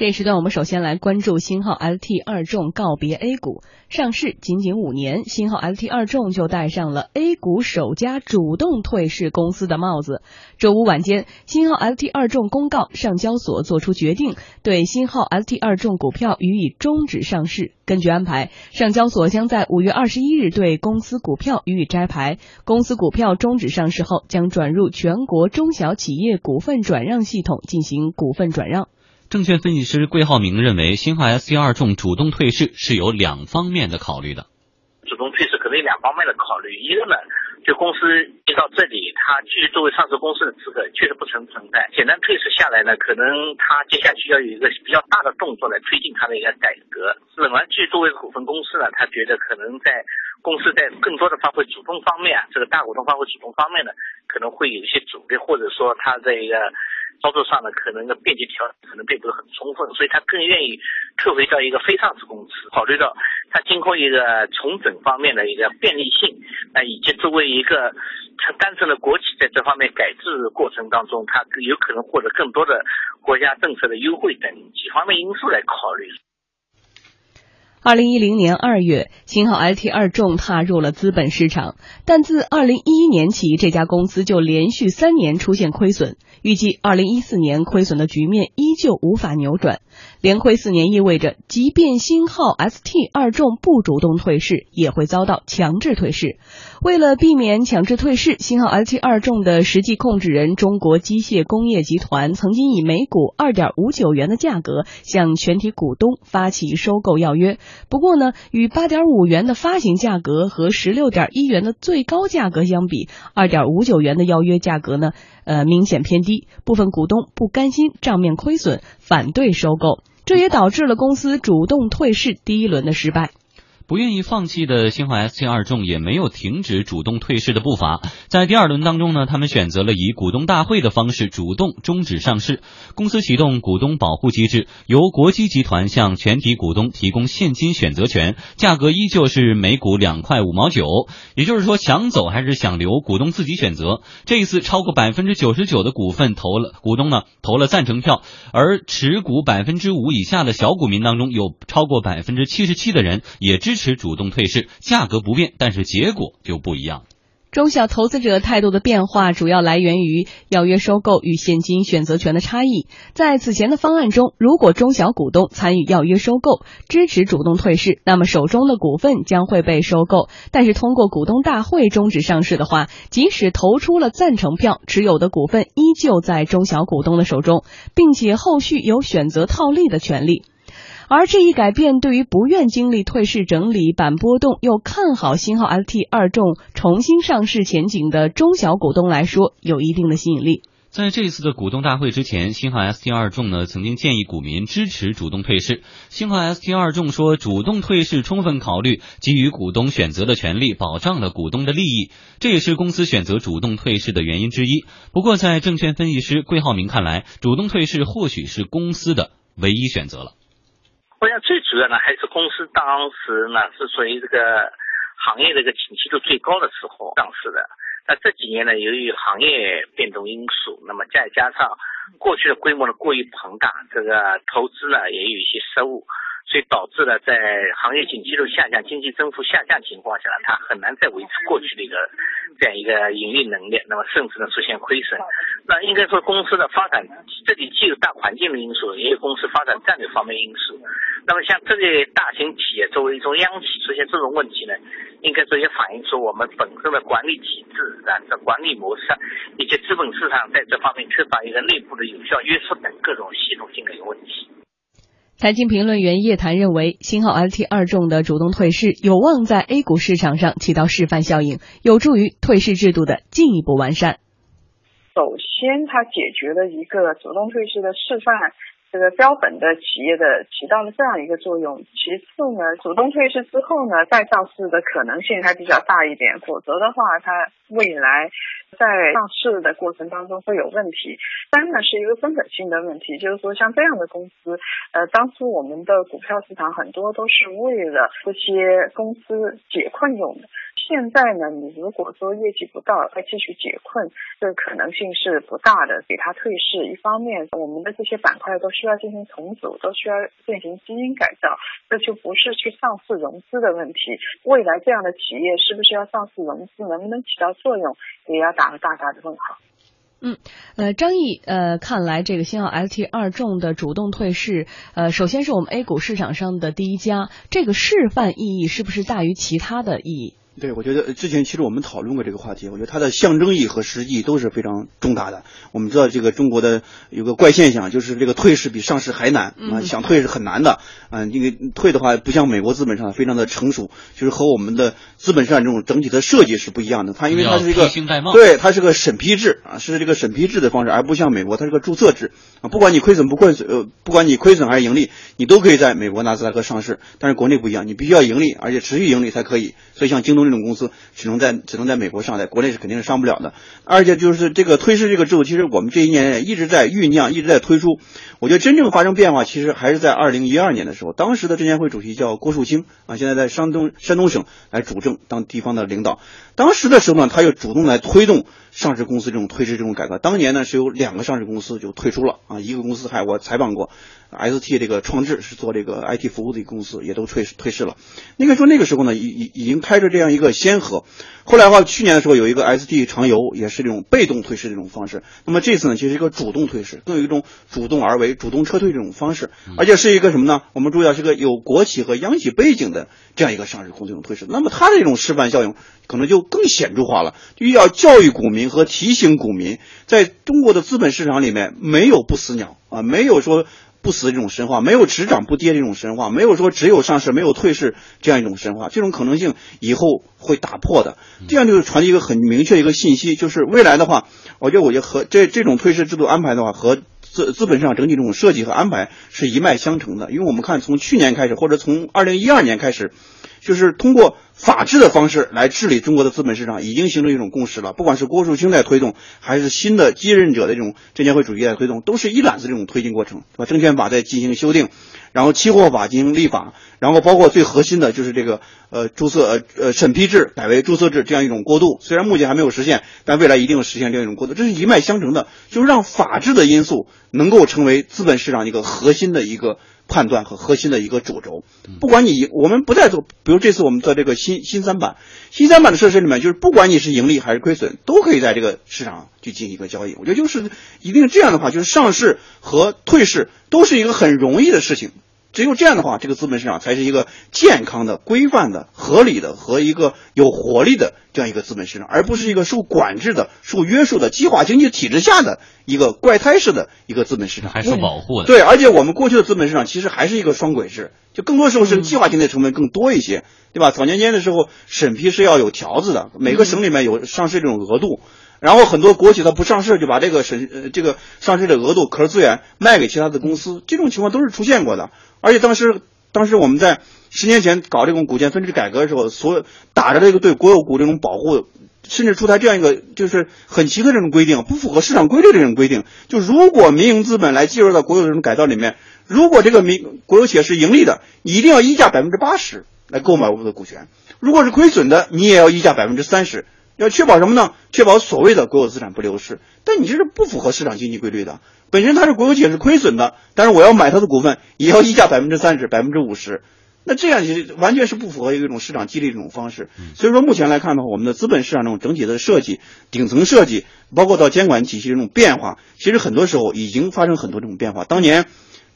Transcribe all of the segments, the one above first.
这时段，我们首先来关注新号 LT 二众告别 A 股上市仅仅五年，新号 LT 二众就戴上了 A 股首家主动退市公司的帽子。周五晚间，新号 LT 二众公告，上交所作出决定，对新号 LT 二众股票予以终止上市。根据安排，上交所将在五月二十一日对公司股票予以摘牌。公司股票终止上市后，将转入全国中小企业股份转让系统进行股份转让。证券分析师桂浩明认为，新华 ST 二重主动退市是有两方面的考虑的。主动退市可能有两方面的考虑，一个呢，就公司一到这里，它继续作为上市公司的资格确实不存存在。简单退市下来呢，可能它接下去要有一个比较大的动作来推进它的一个改革。冷完继续作为股份公司呢，他觉得可能在公司在更多的发挥主动方面啊，这个大股东发挥主动方面呢，可能会有一些阻力，或者说他这个。操作上呢，可能的便捷条可能并不是很充分，所以他更愿意退回到一个非上市公司。考虑到它经过一个重整方面的一个便利性，那以及作为一个单纯的国企，在这方面改制过程当中，它有可能获得更多的国家政策的优惠等几方面因素来考虑。二零一零年二月，新号 ST 二重踏入了资本市场，但自二零一一年起，这家公司就连续三年出现亏损。预计二零一四年亏损的局面依旧无法扭转，连亏四年意味着，即便新号 ST 二重不主动退市，也会遭到强制退市。为了避免强制退市，新号 ST 二重的实际控制人中国机械工业集团曾经以每股二点五九元的价格向全体股东发起收购要约。不过呢，与八点五元的发行价格和十六点一元的最高价格相比，二点五九元的邀约价格呢？呃，明显偏低，部分股东不甘心账面亏损，反对收购，这也导致了公司主动退市第一轮的失败。不愿意放弃的新华 ST 二众也没有停止主动退市的步伐，在第二轮当中呢，他们选择了以股东大会的方式主动终止上市。公司启动股东保护机制，由国基集团向全体股东提供现金选择权，价格依旧是每股两块五毛九。也就是说，想走还是想留，股东自己选择。这一次，超过百分之九十九的股份投了股东呢投了赞成票，而持股百分之五以下的小股民当中，有超过百分之七十七的人也支持。持主动退市，价格不变，但是结果就不一样。中小投资者态度的变化，主要来源于要约收购与现金选择权的差异。在此前的方案中，如果中小股东参与要约收购，支持主动退市，那么手中的股份将会被收购；但是通过股东大会终止上市的话，即使投出了赞成票，持有的股份依旧在中小股东的手中，并且后续有选择套利的权利。而这一改变对于不愿经历退市整理板波动又看好新号 LT 二重重新上市前景的中小股东来说，有一定的吸引力。在这次的股东大会之前，新号 ST 二重呢曾经建议股民支持主动退市。新号 ST 二重说，主动退市充分考虑给予股东选择的权利，保障了股东的利益，这也是公司选择主动退市的原因之一。不过，在证券分析师桂浩明看来，主动退市或许是公司的唯一选择了。我想最主要呢，还是公司当时呢是属于这个行业的一个景气度最高的时候上市的。那这几年呢，由于行业变动因素，那么再加上过去的规模呢过于庞大，这个投资呢也有一些失误。所以导致了在行业景气度下降、经济增幅下降情况下呢，它很难再维持过去的一个这样一个盈利能力，那么甚至呢出现亏损。那应该说公司的发展，这里既有大环境的因素，也有公司发展战略方面因素。那么像这类大型企业作为一种央企出现这种问题呢，应该说也反映出我们本身的管理体制啊、这管理模式以及资本市场在这方面缺乏一个内部的有效约束等各种系统性的一个问题。财经评论员叶檀认为，新号 LT 二重的主动退市有望在 A 股市场上起到示范效应，有助于退市制度的进一步完善。首先，它解决了一个主动退市的示范。这个标本的企业的起到了这样一个作用。其次呢，主动退市之后呢，再上市的可能性还比较大一点。否则的话，它未来在上市的过程当中会有问题。三呢是一个根本性的问题，就是说像这样的公司，呃，当初我们的股票市场很多都是为了这些公司解困用的。现在呢，你如果说业绩不到，再继续解困，这个可能性是不大的。给它退市，一方面我们的这些板块都需要进行重组，都需要进行基因改造，这就不是去上市融资的问题。未来这样的企业是不是要上市融资，能不能起到作用，也要打个大大的问号。嗯，呃，张毅，呃，看来这个新奥 ST 二重的主动退市，呃，首先是我们 A 股市场上的第一家，这个示范意义是不是大于其他的意义？对，我觉得之前其实我们讨论过这个话题，我觉得它的象征意义和实际都是非常重大的。我们知道这个中国的有个怪现象，就是这个退市比上市还难啊，想退是很难的啊。因为退的话，不像美国资本市场非常的成熟，就是和我们的资本市场这种整体的设计是不一样的。它因为它是一个对，它是个审批制啊，是这个审批制的方式，而不像美国，它是个注册制啊。不管你亏损不亏损，呃，不管你亏损还是盈利，你都可以在美国纳斯达克上市。但是国内不一样，你必须要盈利，而且持续盈利才可以。所以像京东这种公司只能在只能在美国上，在国内是肯定是上不了的。而且就是这个退市这个制度，其实我们这一年一直在酝酿，一直在推出。我觉得真正发生变化，其实还是在二零一二年的时候，当时的证监会主席叫郭树清啊，现在在山东山东省来主政当地方的领导。当时的时候呢，他又主动来推动上市公司这种退市这种改革。当年呢是有两个上市公司就退出了啊，一个公司还我采访过。ST 这个创智是做这个 IT 服务的一个公司，也都退退市了。应该说那个时候呢，已已已经开着这样一个先河。后来的话，去年的时候有一个 ST 长游，也是这种被动退市这种方式。那么这次呢，其实一个主动退市，更有一种主动而为、主动撤退这种方式，而且是一个什么呢？我们注意到是个有国企和央企背景的这样一个上市公司这种退市。那么它的这种示范效应可能就更显著化了，就要教育股民和提醒股民，在中国的资本市场里面没有不死鸟啊，没有说。不死这种神话，没有只涨不跌这种神话，没有说只有上市没有退市这样一种神话，这种可能性以后会打破的。这样就是传递一个很明确一个信息，就是未来的话，我觉得我觉得和这这种退市制度安排的话，和资资本市场整体这种设计和安排是一脉相承的。因为我们看从去年开始，或者从二零一二年开始。就是通过法治的方式来治理中国的资本市场，已经形成一种共识了。不管是郭树清在推动，还是新的继任者的这种证监会主席在推动，都是一揽子这种推进过程，是吧？证券法在进行修订，然后期货法进行立法，然后包括最核心的就是这个呃注册呃呃审批制改为注册制这样一种过渡。虽然目前还没有实现，但未来一定实现这样一种过渡。这是一脉相承的，就是让法治的因素能够成为资本市场一个核心的一个。判断和核心的一个主轴，不管你我们不再做，比如这次我们做这个新新三板，新三板的设施里面，就是不管你是盈利还是亏损，都可以在这个市场去进行一个交易。我觉得就是一定这样的话，就是上市和退市都是一个很容易的事情。只有这样的话，这个资本市场才是一个健康的、规范的、合理的和一个有活力的这样一个资本市场，而不是一个受管制的、受约束的计划经济体制下的一个怪胎式的一个资本市场，还受保护的。对，而且我们过去的资本市场其实还是一个双轨制，就更多时候是计划经济成分更多一些，对吧？早年间的时候，审批是要有条子的，每个省里面有上市这种额度。然后很多国企它不上市，就把这个审呃这个上市的额度壳资源卖给其他的公司，这种情况都是出现过的。而且当时当时我们在十年前搞这种股权分置改革的时候，所打着这个对国有股这种保护，甚至出台这样一个就是很奇特这种规定，不符合市场规律这种规定。就如果民营资本来介入到国有这种改造里面，如果这个民国有企业是盈利的，你一定要溢价百分之八十来购买我们的股权；如果是亏损的，你也要溢价百分之三十。要确保什么呢？确保所谓的国有资产不流失。但你这是不符合市场经济规律的。本身它是国有企业是亏损的，但是我要买它的股份，也要溢价百分之三十、百分之五十。那这样其实完全是不符合一种市场激励这种方式。所以说，目前来看的话，我们的资本市场这种整体的设计、顶层设计，包括到监管体系这种变化，其实很多时候已经发生很多这种变化。当年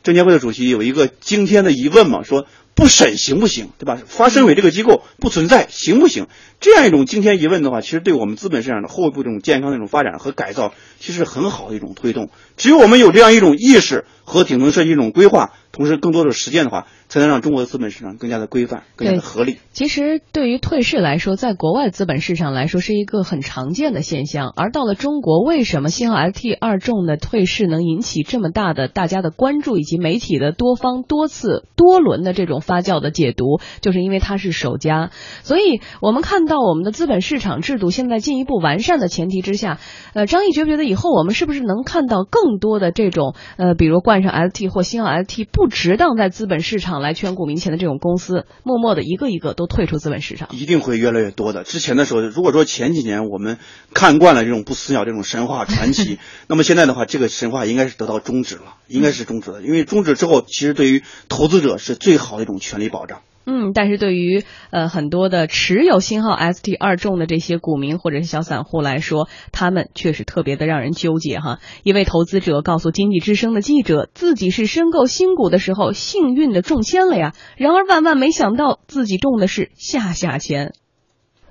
证监会的主席有一个惊天的疑问嘛，说。不审行不行，对吧？发审委这个机构不存在，行不行？这样一种惊天疑问的话，其实对我们资本市场的后一步这种健康的一种发展和改造，其实很好的一种推动。只有我们有这样一种意识和顶层设计一种规划，同时更多的实践的话。才能让中国的资本市场更加的规范、更加的合理。其实，对于退市来说，在国外资本市场来说是一个很常见的现象。而到了中国，为什么新奥 ST 二重的退市能引起这么大的大家的关注，以及媒体的多方多次多轮的这种发酵的解读，就是因为它是首家。所以我们看到我们的资本市场制度现在进一步完善的前提之下，呃，张毅觉不觉得以后我们是不是能看到更多的这种呃，比如冠上 ST 或星号 ST 不值当在资本市场来圈股民钱的这种公司，默默的一个一个都退出资本市场？一定会越来越多的。之前的时候，如果说前几年我们看惯了这种不死鸟这种神话传奇，那么现在的话，这个神话应该是得到终止了，应该是终止了。因为终止之后，其实对于投资者是最好的一种权利保障。嗯，但是对于呃很多的持有新号 ST 二重的这些股民或者是小散户来说，他们确实特别的让人纠结哈。一位投资者告诉经济之声的记者，自己是申购新股的时候幸运的中签了呀，然而万万没想到自己中的是下下签。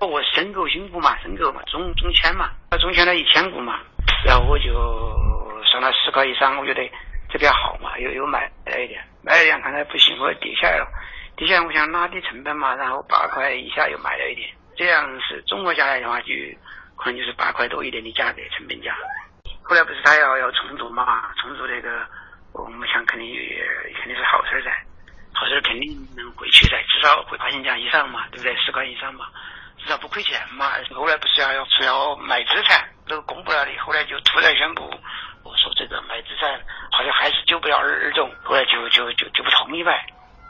我申购新股嘛，申购嘛，中中签嘛，中签了一千股嘛，然后我就上了十块以上，我觉得这边好嘛，又又买了一点，买了一点看来不行，我跌下来了。跌下来我想拉低成本嘛，然后八块以下又买了一点，这样是综合下来的话，就可能就是八块多一点的价格成本价。后来不是他要要重组嘛，重组那个，我们想肯定肯定是好事噻，好事肯定能回去噻，至少会八千家以上嘛，对不对？十块以上嘛，至少不亏钱嘛。后来不是要要说要卖资产，都公布了的，后来就突然宣布，我说这个买资产好像还是救不了二二种，后来就就就就不同意卖。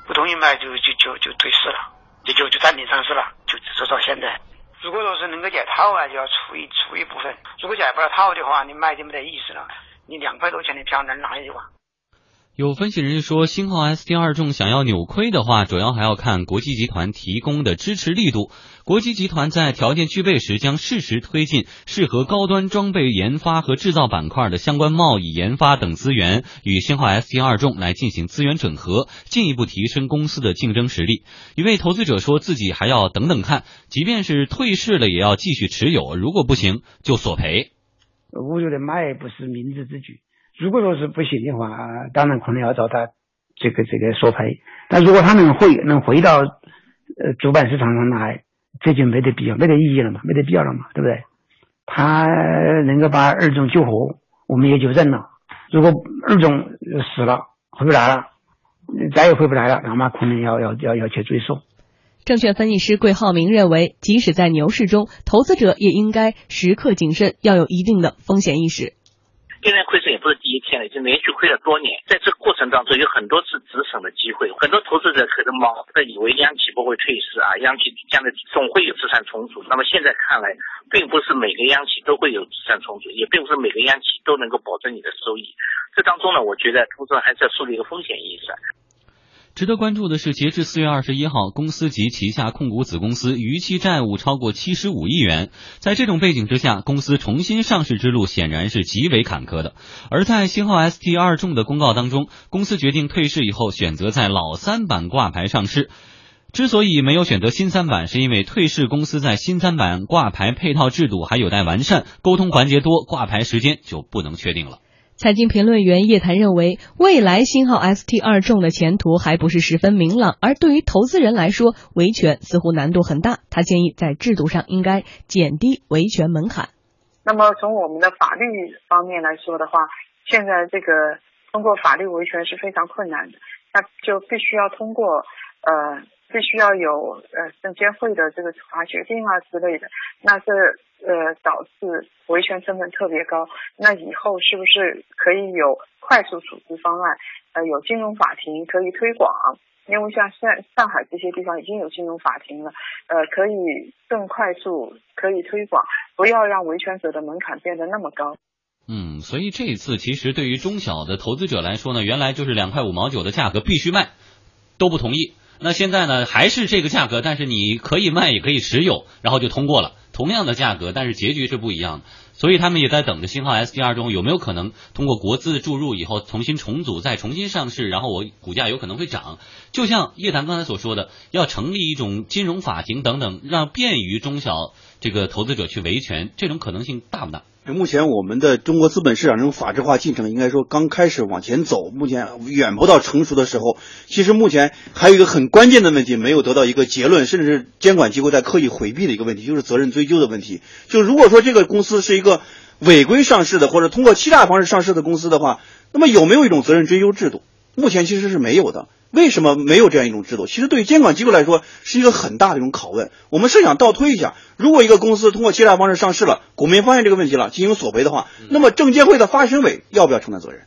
不同意卖就就就就退市了，就就就暂停上市了，就直到现在。如果说是能够解套啊，就要出一出一部分；如果解不了套的话，你卖就没得意思了。你两块多钱的票能拿一哇？有分析人士说，星号 ST 二重想要扭亏的话，主要还要看国际集团提供的支持力度。国际集团在条件具备时，将适时推进适合高端装备研发和制造板块的相关贸易、研发等资源，与星号 ST 二重来进行资源整合，进一步提升公司的竞争实力。一位投资者说自己还要等等看，即便是退市了，也要继续持有，如果不行就索赔。我觉得买不是明智之举。如果说是不行的话，当然可能要找他这个这个索赔。但如果他能回能回到呃主板市场上来，这就没得必要，没得意义了嘛，没得必要了嘛，对不对？他能够把二中救活，我们也就认了。如果二中死了，回不来了，再也回不来了，那么可能要要要要去追溯。证券分析师桂浩明认为，即使在牛市中，投资者也应该时刻谨慎，要有一定的风险意识。现在亏损也不是第一天了，已经连续亏了多年。在这个过程当中，有很多次止损的机会。很多投资者可能盲的以为央企不会退市啊，央企将来总会有资产重组。那么现在看来，并不是每个央企都会有资产重组，也并不是每个央企都能够保证你的收益。这当中呢，我觉得投资人还是要树立一个风险意识。值得关注的是，截至四月二十一号，公司及旗下控股子公司逾期债务超过七十五亿元。在这种背景之下，公司重新上市之路显然是极为坎坷的。而在星号 ST 二重的公告当中，公司决定退市以后，选择在老三板挂牌上市。之所以没有选择新三板，是因为退市公司在新三板挂牌配套制度还有待完善，沟通环节多，挂牌时间就不能确定了。财经评论员叶檀认为，未来星号 ST 二重的前途还不是十分明朗，而对于投资人来说，维权似乎难度很大。他建议在制度上应该减低维权门槛。那么从我们的法律方面来说的话，现在这个通过法律维权是非常困难的，那就必须要通过呃，必须要有呃证监会的这个处罚决定啊之类的，那这。呃，导致维权成本特别高。那以后是不是可以有快速处置方案？呃，有金融法庭可以推广，因为像上上海这些地方已经有金融法庭了，呃，可以更快速可以推广，不要让维权者的门槛变得那么高。嗯，所以这一次其实对于中小的投资者来说呢，原来就是两块五毛九的价格必须卖，都不同意。那现在呢，还是这个价格，但是你可以卖也可以持有，然后就通过了。同样的价格，但是结局是不一样的，所以他们也在等着新号 S D R 中有没有可能通过国资注入以后重新重组，再重新上市，然后我股价有可能会涨。就像叶檀刚才所说的，要成立一种金融法庭等等，让便于中小这个投资者去维权，这种可能性大不大？目前我们的中国资本市场这种法制化进程，应该说刚开始往前走，目前远不到成熟的时候。其实目前还有一个很关键的问题没有得到一个结论，甚至是监管机构在刻意回避的一个问题，就是责任追究的问题。就如果说这个公司是一个违规上市的，或者通过欺诈方式上市的公司的话，那么有没有一种责任追究制度？目前其实是没有的。为什么没有这样一种制度？其实对于监管机构来说是一个很大的一种拷问。我们设想倒推一下，如果一个公司通过欺诈方式上市了，股民发现这个问题了，进行索赔的话，那么证监会的发审委要不要承担责任？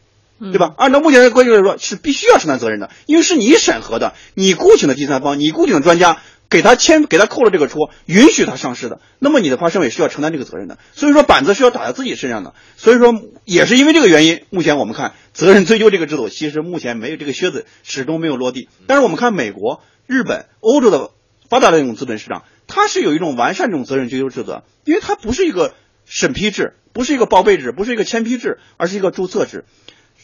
对吧？按照目前的规矩来说，是必须要承担责任的，因为是你审核的，你雇请的第三方，你雇请的专家。给他签，给他扣了这个戳，允许他上市的，那么你的发审委是要承担这个责任的。所以说板子是要打在自己身上的。所以说也是因为这个原因，目前我们看责任追究这个制度，其实目前没有这个靴子始终没有落地。但是我们看美国、日本、欧洲的发达的这种资本市场，它是有一种完善这种责任追究制度，因为它不是一个审批制，不是一个报备制，不是一个签批制，而是一个注册制。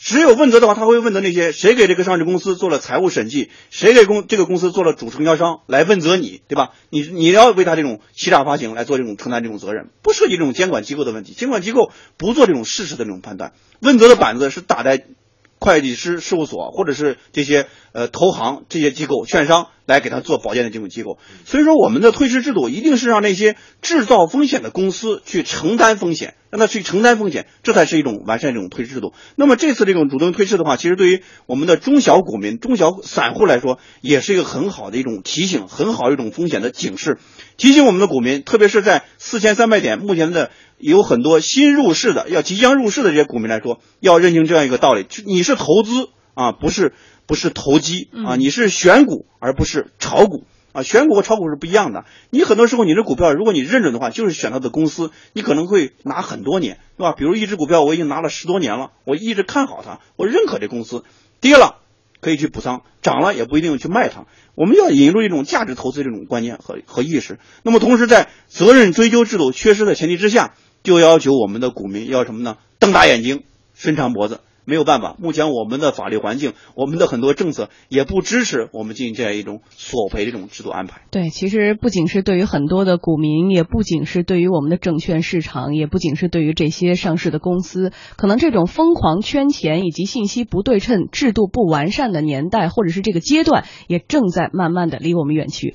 只有问责的话，他会问责那些谁给这个上市公司做了财务审计，谁给公这个公司做了主承销商来问责你，对吧？你你要为他这种欺诈发行来做这种承担这种责任，不涉及这种监管机构的问题，监管机构不做这种事实的这种判断，问责的板子是打在。会计师事务所或者是这些呃投行这些机构券商来给他做保荐的这种机构，所以说我们的退市制度一定是让那些制造风险的公司去承担风险，让他去承担风险，这才是一种完善这种退市制度。那么这次这种主动退市的话，其实对于我们的中小股民、中小散户来说，也是一个很好的一种提醒，很好一种风险的警示，提醒我们的股民，特别是在四千三百点目前的。有很多新入市的，要即将入市的这些股民来说，要认清这样一个道理：你是投资啊，不是不是投机啊，你是选股而不是炒股啊。选股和炒股是不一样的。你很多时候你这股票，如果你认准的话，就是选它的公司，你可能会拿很多年，对吧？比如一只股票我已经拿了十多年了，我一直看好它，我认可这公司，跌了可以去补仓，涨了也不一定去卖它。我们要引入一种价值投资这种观念和和意识。那么同时在责任追究制度缺失的前提之下。就要求我们的股民要什么呢？瞪大眼睛，伸长脖子。没有办法，目前我们的法律环境，我们的很多政策也不支持我们进行这样一种索赔这种制度安排。对，其实不仅是对于很多的股民，也不仅是对于我们的证券市场，也不仅是对于这些上市的公司，可能这种疯狂圈钱以及信息不对称、制度不完善的年代，或者是这个阶段，也正在慢慢的离我们远去。